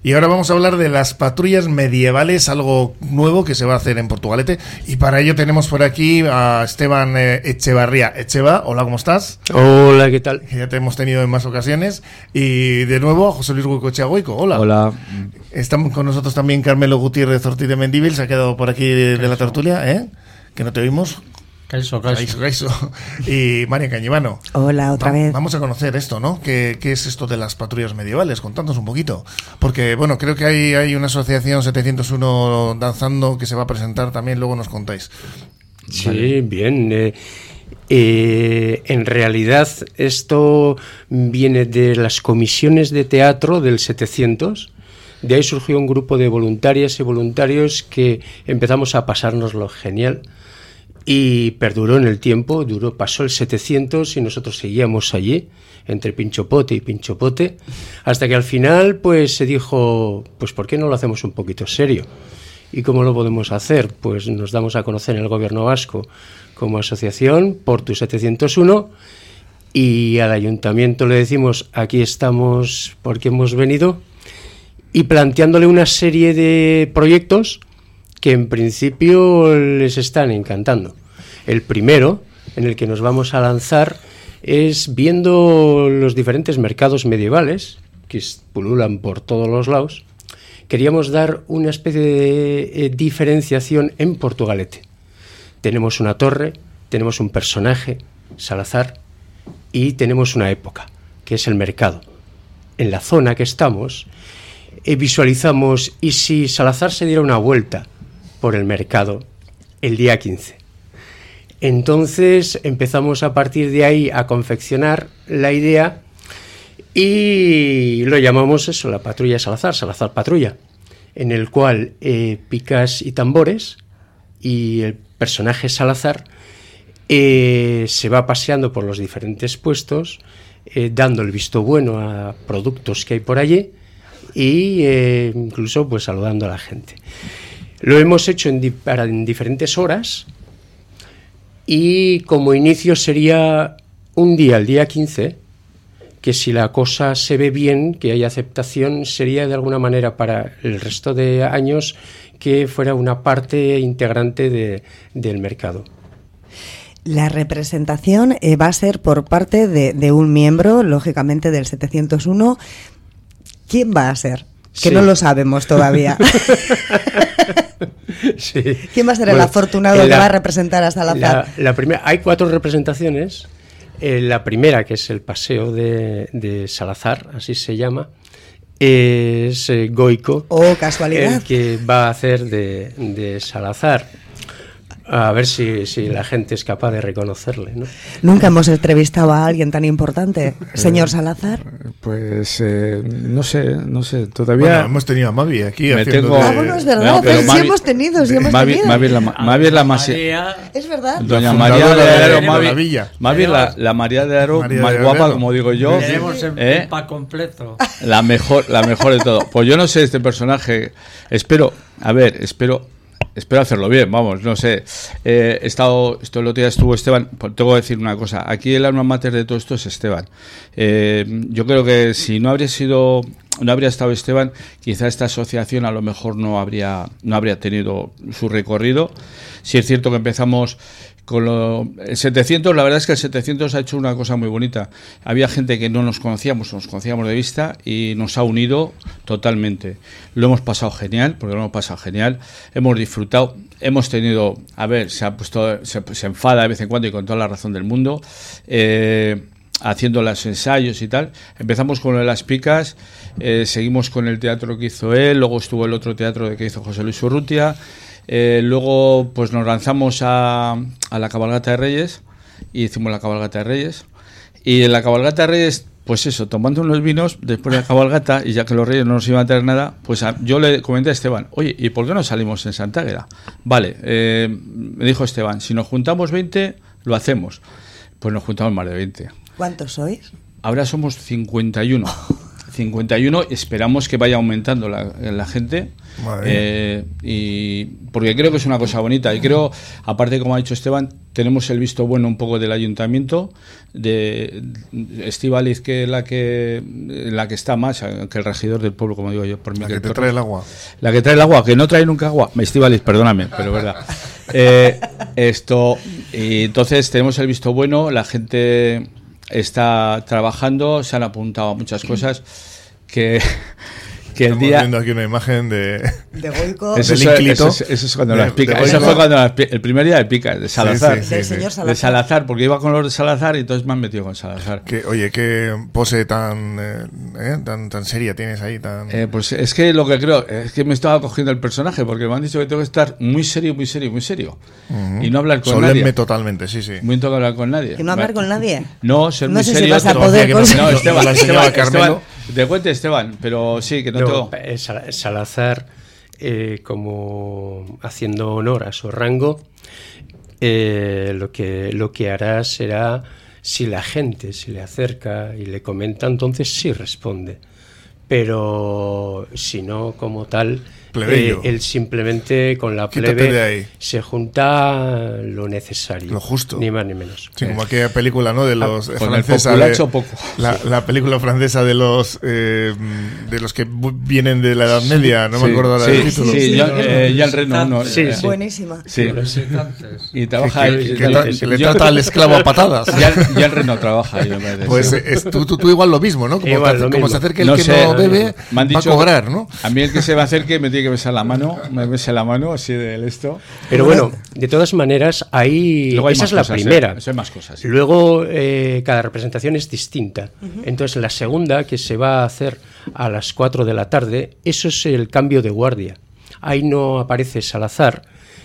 Y ahora vamos a hablar de las patrullas medievales, algo nuevo que se va a hacer en Portugalete. Y para ello tenemos por aquí a Esteban eh, Echevarría. Echeva, hola, ¿cómo estás? Hola, ¿qué tal? ya te hemos tenido en más ocasiones. Y de nuevo a José Luis Goico hola. Hola. Estamos con nosotros también Carmelo Gutiérrez Ortiz de Mendíbil, se ha quedado por aquí de, la tertulia, ¿eh? Que no te oímos. Caiso, Caiso. Caiso, Y María Cañivano. Hola, otra vez. Vamos a conocer esto, ¿no? ¿Qué, ¿Qué, es esto de las patrullas medievales? Contándonos un poquito. Porque, bueno, creo que hay, hay una asociación 701 danzando que se va a presentar también, luego nos contáis. Sí, bien. Eh, eh, en realidad, esto viene de las comisiones de teatro del 700. De ahí surgió un grupo de voluntarias y voluntarios que empezamos a pasárnoslo genial y perduró en el tiempo, duró, pasó el 700 y nosotros seguíamos allí, entre pinchopote y pinchopote, hasta que al final pues se dijo, pues ¿por qué no lo hacemos un poquito serio? ¿Y cómo lo podemos hacer? Pues nos damos a conocer en el gobierno vasco como asociación, Portu 701, y al ayuntamiento le decimos, aquí estamos porque hemos venido, y planteándole una serie de proyectos que en principio les están encantando. El primero, en el que nos vamos a lanzar, es viendo los diferentes mercados medievales que pululan por todos los lados, queríamos dar una especie de eh, diferenciación en Portugalete. Tenemos una torre, tenemos un personaje, Salazar, y tenemos una época, que es el mercado. En la zona que estamos, eh, visualizamos, y si Salazar se diera una vuelta por el mercado el día 15. Entonces empezamos a partir de ahí a confeccionar la idea y lo llamamos eso, la patrulla Salazar, Salazar Patrulla, en el cual eh, picas y tambores y el personaje Salazar eh, se va paseando por los diferentes puestos, eh, dando el visto bueno a productos que hay por allí e incluso pues saludando a la gente. Lo hemos hecho en, en diferentes horas y como inicio sería un día, el día 15, que si la cosa se ve bien, que hay aceptación, sería de alguna manera para el resto de años que fuera una parte integrante de, del mercado. La representación eh, va a ser por parte de, de, un miembro, lógicamente del 701. ¿Quién va a ser? Que no lo sabemos todavía. ¿Quién va a ser el afortunado que va a representar a Salazar? La, primera, hay cuatro representaciones. Eh, la primera, que es el paseo de, Salazar, así se llama, es eh, Goico. Oh, casualidad. El que va a hacer de, de Salazar. A ver si, si, la gente es capaz de reconocerle. ¿no? Nunca hemos entrevistado a alguien tan importante, señor Salazar. Pues eh, no sé, no sé, todavía. Bueno, hemos tenido a Mavi aquí. Me tengo... Ah, bueno, es verdad, pero sí hemos tenido, sí hemos Mavi, tenido. Mavi, la, Mavi la más. Es verdad. Doña María de Aro, Mavi, Mavi la, la, María de Aro María más de guapa, Aro. como digo yo. Tenemos el ¿eh? pa completo. La mejor, la mejor de todo. Pues yo no sé este personaje. Espero, a ver, espero espero hacerlo bien, vamos, no sé. Eh, he estado, esto el otro día estuvo Esteban, pues tengo que decir una cosa, aquí el alma mater de todo esto es Esteban. Eh, yo creo que si no habría sido, no habría estado Esteban, quizá esta asociación a lo mejor no habría, no habría tenido su recorrido. Si es cierto que empezamos con lo, el 700, la verdad es que el 700 ha hecho una cosa muy bonita. Había gente que no nos conocíamos, nos conocíamos de vista y nos ha unido totalmente. Lo hemos pasado genial, porque lo hemos pasado genial. Hemos disfrutado, hemos tenido, a ver, se ha puesto, se, se enfada de vez en cuando y con toda la razón del mundo. Eh, haciendo los ensayos y tal. Empezamos con las picas, eh, seguimos con el teatro que hizo él, luego estuvo el otro teatro que hizo José Luis Urrutia. Eh, luego pues nos lanzamos a, a, la cabalgata de Reyes y hicimos la cabalgata de Reyes. Y en la cabalgata de Reyes, pues eso, tomando unos vinos después de la cabalgata, y ya que los Reyes no nos iban a tener nada, pues yo le comenté a Esteban, oye, ¿y por qué no salimos en Santa Águeda? Vale, eh, me dijo Esteban, si nos juntamos 20, lo hacemos. Pues nos juntamos más de 20. ¿Cuántos sois? Ahora somos 51. 51, esperamos que vaya aumentando la, la gente. Eh, y porque creo que es una cosa bonita y creo aparte como ha dicho Esteban tenemos el visto bueno un poco del ayuntamiento de Estivaliz que es la que la que está más que el regidor del pueblo como digo yo por la que, te trae el agua la que trae el agua que no trae nunca agua Estivaliz perdóname pero verdad eh, esto y entonces tenemos el visto bueno la gente está trabajando se han apuntado a muchas cosas que que el día viendo aquí una imagen de de Goico. eso, eso, es cuando las pica. eso fue cuando las, el primer día de pica de Salazar. sí, sí, sí, señor Salazar de Salazar. Porque iba con los de Salazar y entonces me han metido con Salazar. Que, oye qué pose tan eh, eh, tan tan seria tienes ahí tan eh, pues es que lo que creo es que me estaba cogiendo el personaje porque me han dicho que tengo que estar muy serio muy serio muy serio. Uh -huh. y no hablar con Solemne nadie. totalmente sí sí. Muy no hablar con nadie. Que no hablar con nadie no ser no muy sé serio si vas a poder no, Esteban, Esteban te cuente Esteban pero sí que no, no tengo Salazar, eh, como haciendo honor a su rango, eh, lo, que, lo que hará será, si la gente se le acerca y le comenta, entonces sí responde. Pero si no, como tal, eh, él simplemente con la plebe se junta lo necesario. Lo justo. Ni más ni menos. Sí, como aquella película, ¿no? De los ah, francesa. De, poco. La, la, película francesa de los eh, de los que vienen de la Edad Media, no sí, me acuerdo sí, del título. Sí, sí, ya, eh, ya el Reno, no, sí, sí. Buenísima. Sí. Y trabaja. Que, que, que, que le trata al esclavo a patadas. Ya, ya el Reno trabaja. Yo me pues es, tú, tú, tú, igual lo mismo, ¿no? Como, igual, te, lo como mismo. se acerque el no que sé, no bebe, va a cobrar, ¿no? A mí el que se va a acerque me tiene que besar la mano, me bese la mano así del esto. Pero bueno, de todas maneras, ahí Luego hay esa es la cosas, primera. ¿eh? Eso hay más cosas. sí. Luego, eh, cada representación es distinta. Uh -huh. Entonces, la segunda, que se va a hacer a las 4 de la tarde, eso es el cambio de guardia. Ahí no aparece Salazar,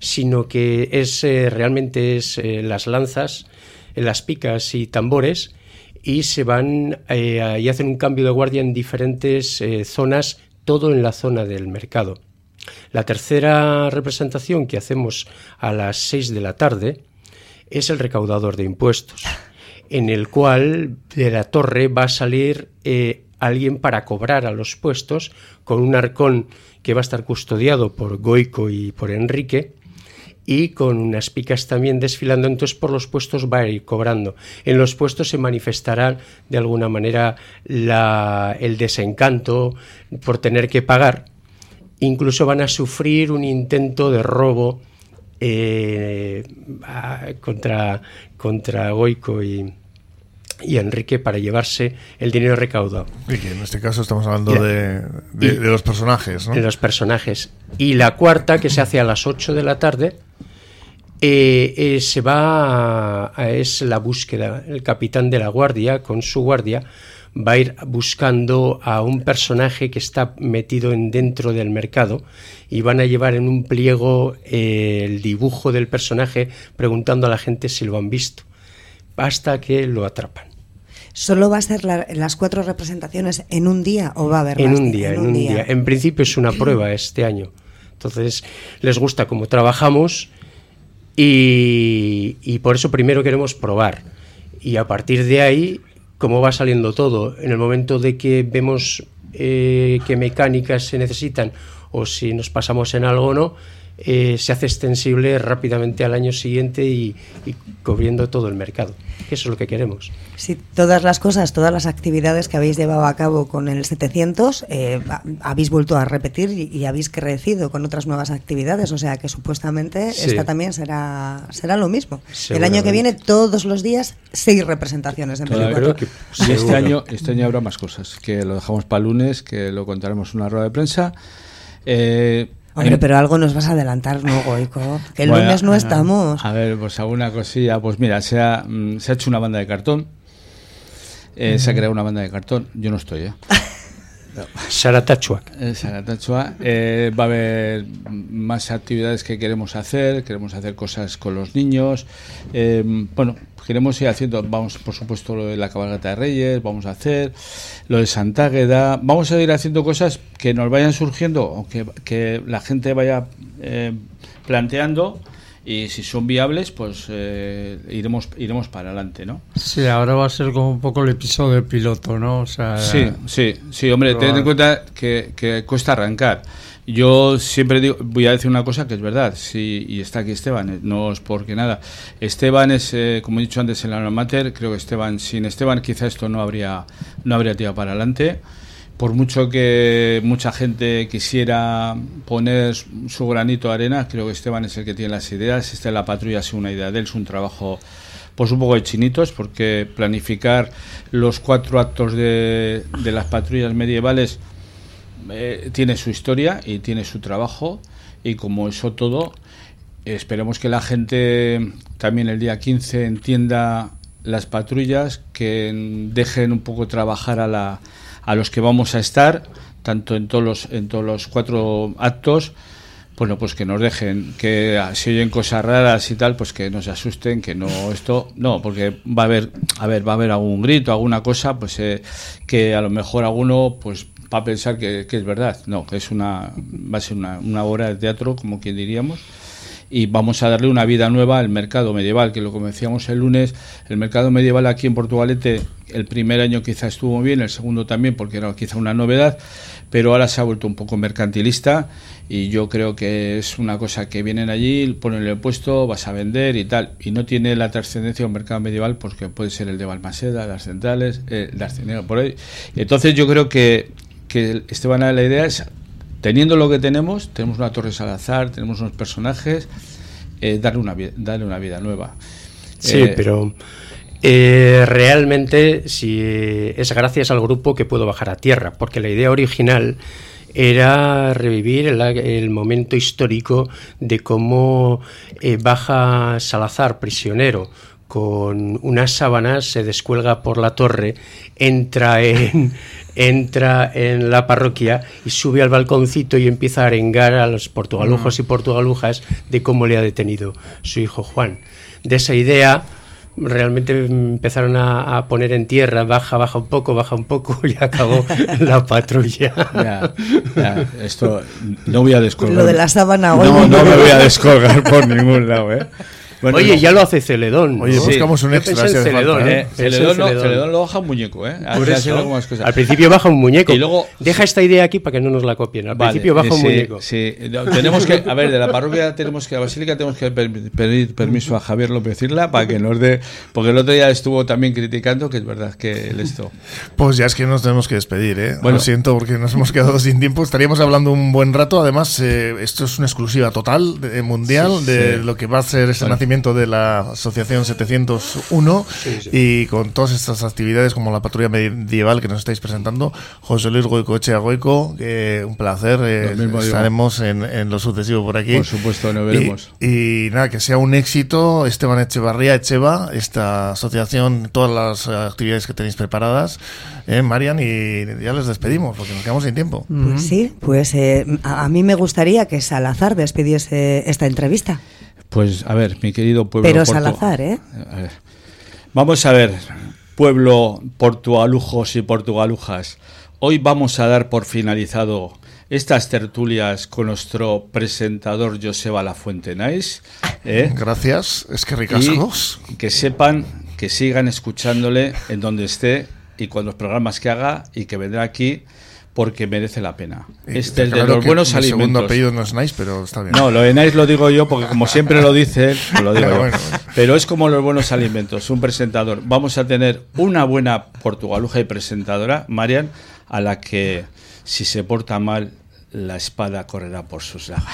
sino que es eh, realmente es eh, las lanzas, las picas y tambores, y se van eh, y hacen un cambio de guardia en diferentes eh, zonas, todo en la zona del mercado. La tercera representación que hacemos a las 6 de la tarde es el recaudador de impuestos, en el cual de la torre va a salir eh, alguien para cobrar a los puestos con un arcón que va a estar custodiado por Goico y por Enrique y con unas picas también desfilando, entonces por los puestos va a ir cobrando. En los puestos se manifestará de alguna manera la, el desencanto por tener que pagar, incluso van a sufrir un intento de robo eh, contra, contra Goico y, y Enrique para llevarse el dinero recaudado. Y que en este caso estamos hablando de, de, de, los personajes, ¿no? De los personajes. Y la cuarta, que se hace a las 8 de la tarde, eh, eh, se va a, a, es la búsqueda. El capitán de la guardia, con su guardia, va a ir buscando a un personaje que está metido en dentro del mercado y van a llevar en un pliego eh, el dibujo del personaje preguntando a la gente si lo han visto hasta que lo atrapan. ¿Solo va a ser la, las cuatro representaciones en un día o va a haber en más? Un día, en, en un día, en un día. En principio es una prueba este año. Entonces, les gusta cómo trabajamos y, y por eso primero queremos probar. Y a partir de ahí cómo va saliendo todo. En el momento de que vemos eh, qué mecánicas se necesitan o si nos pasamos en algo o no, eh, se hace extensible rápidamente al año siguiente y, y, cubriendo todo el mercado. Eso es lo que queremos. Sí, todas las cosas, todas las actividades que habéis llevado a cabo con el 700, eh, habéis vuelto a repetir y, y, habéis crecido con otras nuevas actividades, o sea que supuestamente sí. esta también será, será lo mismo. El año que viene, todos los días, seis representaciones que, Y este año, este año habrá más cosas, que lo dejamos para lunes, que lo contaremos en una rueda de prensa. Eh, Hombre, pero algo nos vas a adelantar, ¿no, Goico? Que el bueno, lunes no estamos. A ver, pues alguna cosilla. Pues mira, se ha, mm, se ha hecho una banda de cartón. Eh, mm. Se ha creado una banda de cartón. Yo no estoy, ¿eh? Saratachuac. Eh, Saratachuac. Eh, va a haber más actividades que queremos hacer. Queremos hacer cosas con los niños. Eh, bueno, queremos ir haciendo, vamos, por supuesto, lo de la cabalgata de Reyes, vamos a hacer lo de Santa Águeda, vamos a ir haciendo cosas que nos vayan surgiendo o que, que la gente vaya eh, planteando y si son viables, pues eh, iremos iremos para adelante, ¿no? Sí, ahora va a ser como un poco el episodio piloto, ¿no? O sea, sí, sí, sí, hombre, ten en cuenta que, que cuesta arrancar. Yo siempre digo, voy a decir una cosa que es verdad, sí, y está aquí Esteban, eh, no es porque nada. Esteban es, eh, como he dicho antes, el alma mater, creo que Esteban, sin Esteban quizá esto no habría, no habría tirado para adelante por mucho que mucha gente quisiera poner su granito de arena, creo que Esteban es el que tiene las ideas. Esta es la patrulla, es una idea de él, es un trabajo pues un poco de chinitos, porque planificar los cuatro actos de, de las patrullas medievales eh, tiene su historia y tiene su trabajo, y como eso todo, esperemos que la gente también el día 15 entienda las patrullas, que dejen un poco trabajar a la a los que vamos a estar, tanto en todos los, en todos los cuatro actos, bueno, pues que nos dejen, que si oyen cosas raras y tal, pues que no se asusten, que no esto, no, porque va a haber, a ver, va a haber algún grito, alguna cosa, pues eh, que a lo mejor alguno, pues va a pensar que, que, es verdad, no, que es una, va a ser una, una obra de teatro, como quien diríamos, y vamos a darle una vida nueva al mercado medieval, que lo como decíamos el lunes, el mercado medieval aquí en Portugalete el primer año quizá estuvo bien, el segundo también porque era quizá una novedad, pero ahora se ha vuelto un poco mercantilista y yo creo que es una cosa que vienen allí, ponen el puesto, vas a vender y tal, y no tiene la trascendencia de un mercado medieval porque puede ser el de Balmaseda, las centrales, eh, las por ahí. Entonces yo creo que, que Esteban la idea es teniendo lo que tenemos, tenemos una torre Salazar, tenemos unos personajes, eh, darle, una, darle una vida nueva. Sí, eh, pero eh, realmente si es gracias al grupo que puedo bajar a tierra, porque la idea original era revivir el, momento histórico de cómo baja Salazar prisionero con unas sábanas, se descuelga por la torre, entra en, entra en la parroquia y sube al balconcito y empieza a arengar a los portugalujos mm. y portugalujas de cómo le ha detenido su hijo Juan. De esa idea realmente empezaron a, poner en tierra, baja, baja un poco, baja un poco y acabó la patrulla. esto no voy a descolgar. Lo de la sábana No, no me voy a descolgar por ningún lado, ¿eh? Oye, ya lo hace Celedón. Oye, buscamos un extra. Celedón, ¿eh? Celedón, Celedón, lo baja un muñeco, ¿eh? Al principio baja un muñeco. Y luego, Deja esta idea aquí para que no nos la copien. Al principio baja un muñeco. Sí, tenemos que, a ver, de la parroquia tenemos que, a la basílica tenemos que pedir permiso a Javier López Irla para que nos dé, porque el otro día estuvo también criticando que es verdad que él esto. Pues ya es que nos tenemos que despedir, ¿eh? Bueno, lo siento porque nos hemos quedado sin tiempo. Estaríamos hablando un buen rato. Además, eh, esto es una exclusiva total mundial de lo que va a ser ese nacimiento de la Asociación 701 y con todas estas actividades como la patrulla medieval que nos estáis presentando. José Luis Goico Echea Goico, que un placer. Eh, estaremos en, lo sucesivo por aquí. Por supuesto, nos veremos. Y, nada, que sea un éxito. Esteban Echevarría, Echeva, esta asociación, todas las actividades que tenéis preparadas, eh, Marian, y ya les despedimos porque nos quedamos sin tiempo. Pues sí, pues eh, a, a mí me gustaría que Salazar despidiese esta entrevista. Pues a ver, mi querido pueblo. Pero Salazar, ¿eh? Vamos a ver, pueblo portugalujos y portugalujas. Hoy vamos a dar por finalizado estas tertulias con nuestro presentador Joseba Lafuente Nice. ¿eh? Gracias, es que ricascos. Que sepan que sigan escuchándole en donde esté y con los programas que haga y que vendrá aquí porque merece la pena. Este es de los buenos alimentos. segundo apellido no es Nice, pero está bien. No, lo de Nice lo digo yo porque como siempre lo dice él, lo digo pero, pero es como los buenos alimentos, un presentador. Vamos a tener una buena portugaluja y presentadora, Marian, a la que si se porta mal la espada correrá por sus llagas.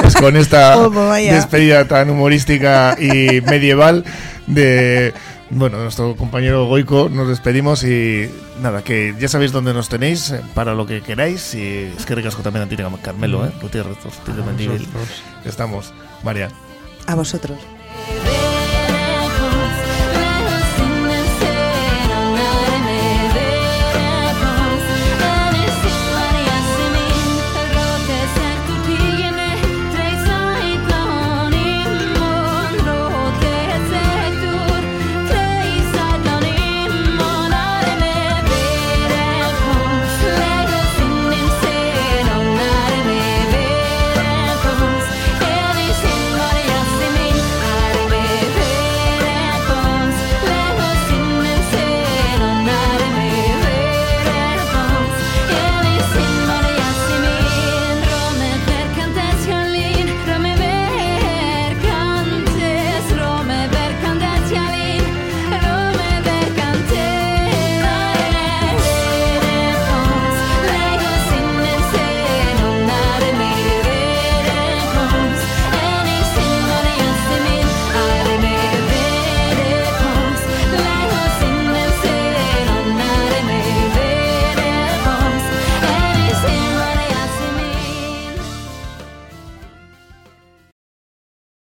pues con esta despedida tan humorística y medieval de bueno, nuestro compañero Goico, nos despedimos y nada, que ya sabéis dónde nos tenéis eh, para lo que queráis y es que ricasco también a ti, Carmelo, ¿eh? Gutiérrez, Estamos, María. A vosotros.